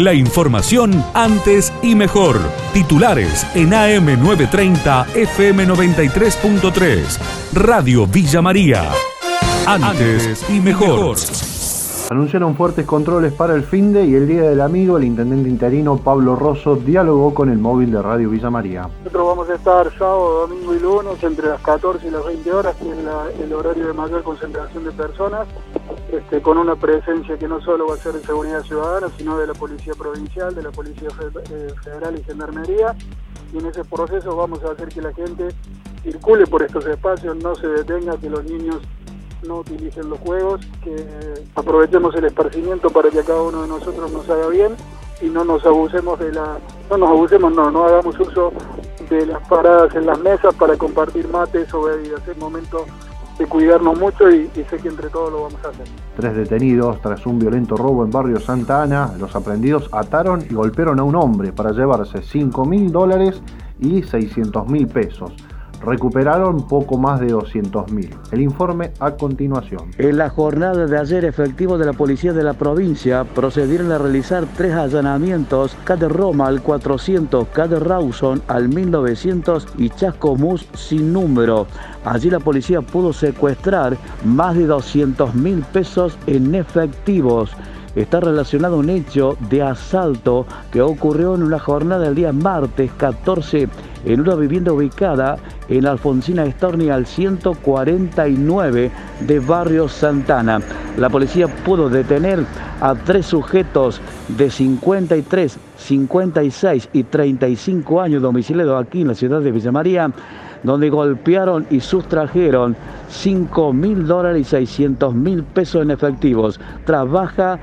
La información antes y mejor. Titulares en AM930 FM93.3. Radio Villa María. Antes y mejor. Anunciaron fuertes controles para el fin de y el Día del Amigo, el intendente interino Pablo Rosso dialogó con el móvil de Radio Villa María. Nosotros vamos a estar sábado, domingo y lunes entre las 14 y las 20 horas, que es el horario de mayor concentración de personas, este, con una presencia que no solo va a ser de seguridad ciudadana, sino de la Policía Provincial, de la Policía eh, Federal y Gendarmería. Y en ese proceso vamos a hacer que la gente circule por estos espacios, no se detenga, que los niños no utilicen los juegos, que aprovechemos el esparcimiento para que cada uno de nosotros nos haga bien y no nos abusemos de la, no nos abusemos, no, no hagamos uso de las paradas en las mesas para compartir mates o bebidas. Es momento de cuidarnos mucho y, sé que entre todos lo vamos a hacer. Tres detenidos tras un violento robo en barrio Santa Ana. Los aprendidos ataron y golpearon a un hombre para llevarse 5 mil dólares y 600 mil pesos recuperaron poco más de 200.000. El informe a continuación. En la jornada de ayer, efectivos de la policía de la provincia procedieron a realizar tres allanamientos, Cade Roma al 400, Cade Rawson al 1900 y Chascomús sin número. Allí la policía pudo secuestrar más de 200 mil pesos en efectivos está relacionado un hecho de asalto que ocurrió en una jornada del día martes 14 en una vivienda ubicada en Alfonsina Storni al 149 de Barrio Santana. La policía pudo detener a tres sujetos de 53, 56 y 35 años domiciliados aquí en la ciudad de Villa María donde golpearon y sustrajeron 5 mil dólares y 600 mil pesos en efectivos. Trabaja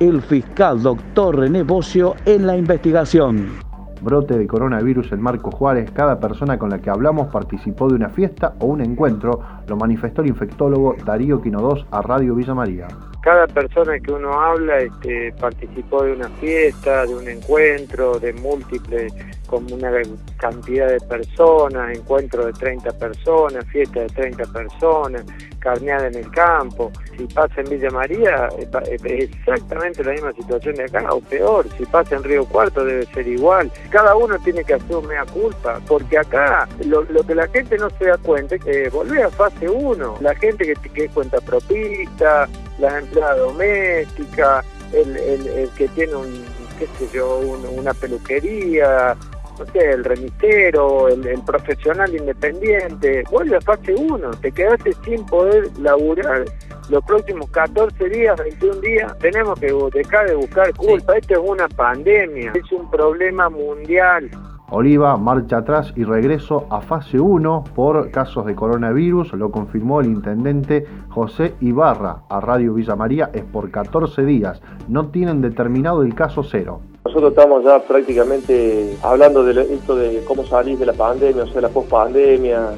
el fiscal doctor René Bocio en la investigación. Brote de coronavirus en Marco Juárez, cada persona con la que hablamos participó de una fiesta o un encuentro, lo manifestó el infectólogo Darío Quinodós a Radio Villa María cada persona que uno habla este, participó de una fiesta, de un encuentro, de múltiples, como una cantidad de personas, encuentro de 30 personas, fiesta de 30 personas, carneada en el campo. Si pasa en Villa María, es exactamente la misma situación de acá, o peor. Si pasa en Río Cuarto, debe ser igual. Cada uno tiene que hacer una culpa, porque acá lo, que la gente no se da cuenta es que volver a fase 1. La gente que, que es cuenta propista, la empleada doméstica, el, el, que tiene un, qué sé yo, una peluquería, no sé, el remitero, el, profesional independiente, vuelve a fase 1, te quedaste sin poder laburar. Los próximos 14 días, 21 días, tenemos que dejar de buscar culpa, esto es una pandemia, es un problema mundial, Oliva marcha atrás y regreso a fase 1 por casos de coronavirus, lo confirmó el intendente José Ibarra a Radio Villa María, es por 14 días, no tienen determinado el caso cero. Nosotros estamos ya prácticamente hablando de esto de cómo salir de la pandemia, o sea, la pospandemia,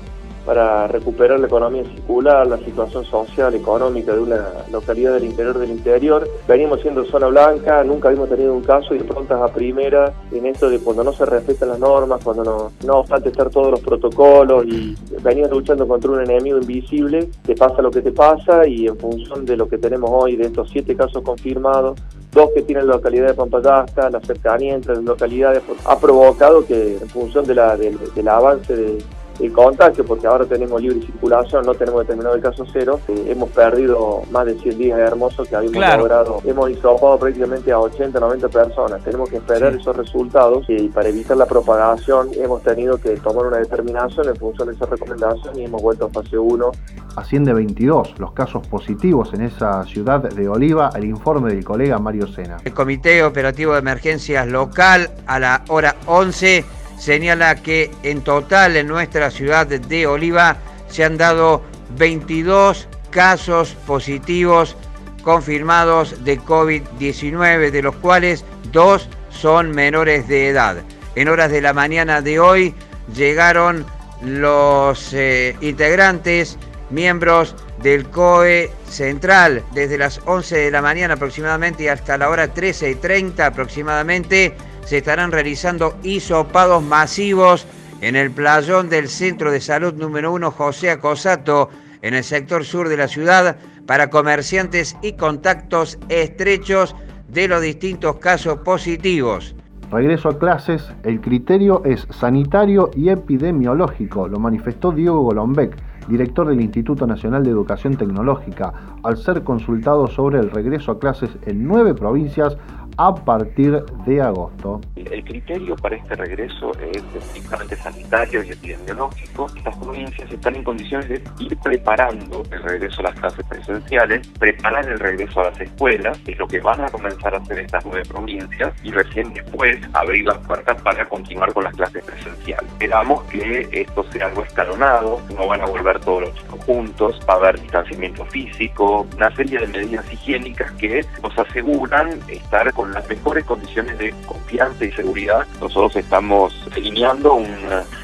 para recuperar la economía circular, la situación social, económica de una localidad del interior del interior. Venimos siendo zona blanca, nunca habíamos tenido un caso y de pronto a primera en esto de cuando no se respetan las normas, cuando no, no obstante estar todos los protocolos y venimos luchando contra un enemigo invisible, te pasa lo que te pasa y en función de lo que tenemos hoy, de estos siete casos confirmados, dos que tienen la localidad de Pampayasta, la cercanía entre las localidades, ha provocado que en función de la, del avance de el contagio, porque ahora tenemos libre circulación, no tenemos determinado el caso cero, eh, hemos perdido más de 100 días hermosos que habíamos logrado. Hemos hisopado prácticamente a 80, 90 personas. Tenemos que esperar esos resultados y para evitar la propagación hemos tenido que tomar una determinación en función de esa recomendación y hemos vuelto a fase 1. Asciende 22 los casos positivos en esa ciudad de Oliva, el informe del colega Mario Sena. El Comité Operativo de Emergencias Local a la hora 11 señala que en total en nuestra ciudad de Oliva se han dado 22 casos positivos confirmados de COVID-19, de los cuales dos son menores de edad. En horas de la mañana de hoy llegaron los eh, integrantes, miembros del COE Central, desde las 11 de la mañana aproximadamente hasta la hora 13 y 30 aproximadamente se estarán realizando hisopados masivos en el playón del Centro de Salud número 1 José Acosato, en el sector sur de la ciudad, para comerciantes y contactos estrechos de los distintos casos positivos. Regreso a clases, el criterio es sanitario y epidemiológico, lo manifestó Diego Golombek, director del Instituto Nacional de Educación Tecnológica, al ser consultado sobre el regreso a clases en nueve provincias a partir de agosto. El criterio para este regreso es estrictamente sanitario y epidemiológico. Estas provincias están en condiciones de ir preparando el regreso a las clases presenciales, preparar el regreso a las escuelas, es lo que van a comenzar a hacer estas nueve provincias, y recién después abrir las puertas para continuar con las clases presenciales. Esperamos que esto sea algo escalonado, no van a volver todos los chicos juntos, va a haber distanciamiento físico, una serie de medidas higiénicas que nos aseguran estar con las mejores condiciones de confianza y seguridad. Nosotros estamos delineando un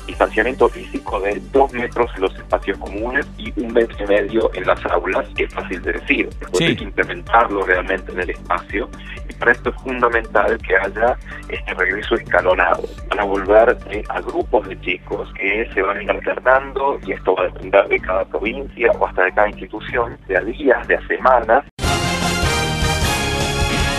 distanciamiento físico de dos metros en los espacios comunes y un metro y medio en las aulas, que es fácil de decir. Después hay que implementarlo realmente en el espacio y para esto es fundamental que haya este regreso escalonado. Van a volver eh, a grupos de chicos que se van a ir alternando y esto va a depender de cada provincia o hasta de cada institución, de a días, de a semanas.